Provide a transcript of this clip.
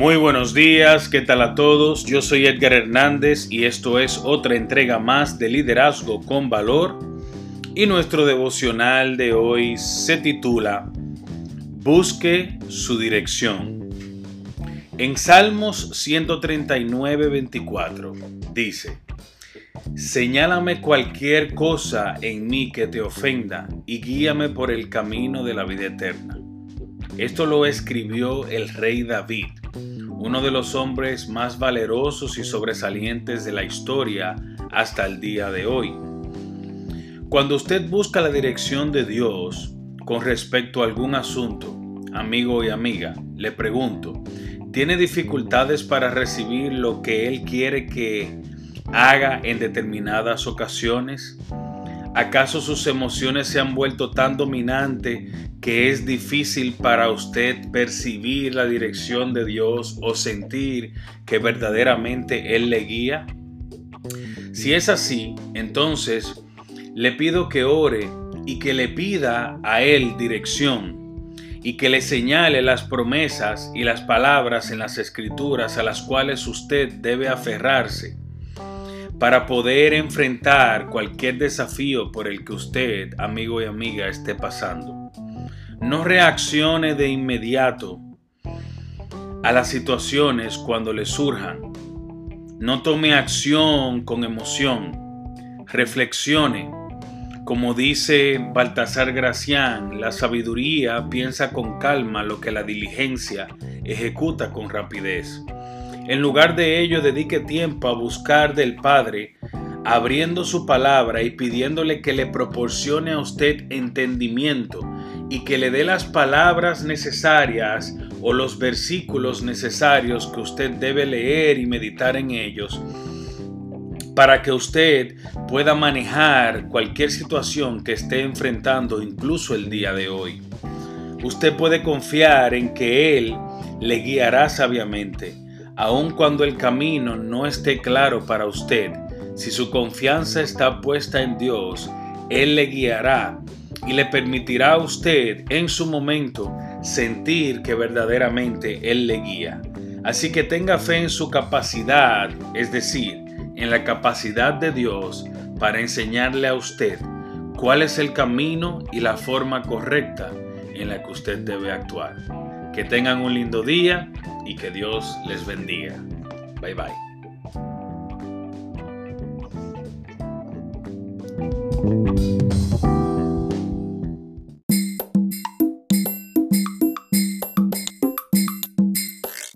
Muy buenos días, ¿qué tal a todos? Yo soy Edgar Hernández y esto es otra entrega más de Liderazgo con Valor y nuestro devocional de hoy se titula Busque su dirección. En Salmos 139, 24 dice, Señálame cualquier cosa en mí que te ofenda y guíame por el camino de la vida eterna. Esto lo escribió el rey David, uno de los hombres más valerosos y sobresalientes de la historia hasta el día de hoy. Cuando usted busca la dirección de Dios con respecto a algún asunto, amigo y amiga, le pregunto, ¿tiene dificultades para recibir lo que Él quiere que haga en determinadas ocasiones? ¿Acaso sus emociones se han vuelto tan dominantes que es difícil para usted percibir la dirección de Dios o sentir que verdaderamente Él le guía? Si es así, entonces le pido que ore y que le pida a Él dirección y que le señale las promesas y las palabras en las escrituras a las cuales usted debe aferrarse para poder enfrentar cualquier desafío por el que usted, amigo y amiga, esté pasando. No reaccione de inmediato a las situaciones cuando le surjan. No tome acción con emoción. Reflexione. Como dice Baltasar Gracián, la sabiduría piensa con calma lo que la diligencia ejecuta con rapidez. En lugar de ello, dedique tiempo a buscar del Padre, abriendo su palabra y pidiéndole que le proporcione a usted entendimiento y que le dé las palabras necesarias o los versículos necesarios que usted debe leer y meditar en ellos para que usted pueda manejar cualquier situación que esté enfrentando incluso el día de hoy. Usted puede confiar en que Él le guiará sabiamente aun cuando el camino no esté claro para usted, si su confianza está puesta en Dios, Él le guiará y le permitirá a usted en su momento sentir que verdaderamente Él le guía. Así que tenga fe en su capacidad, es decir, en la capacidad de Dios para enseñarle a usted cuál es el camino y la forma correcta en la que usted debe actuar. Que tengan un lindo día y que Dios les bendiga. Bye bye.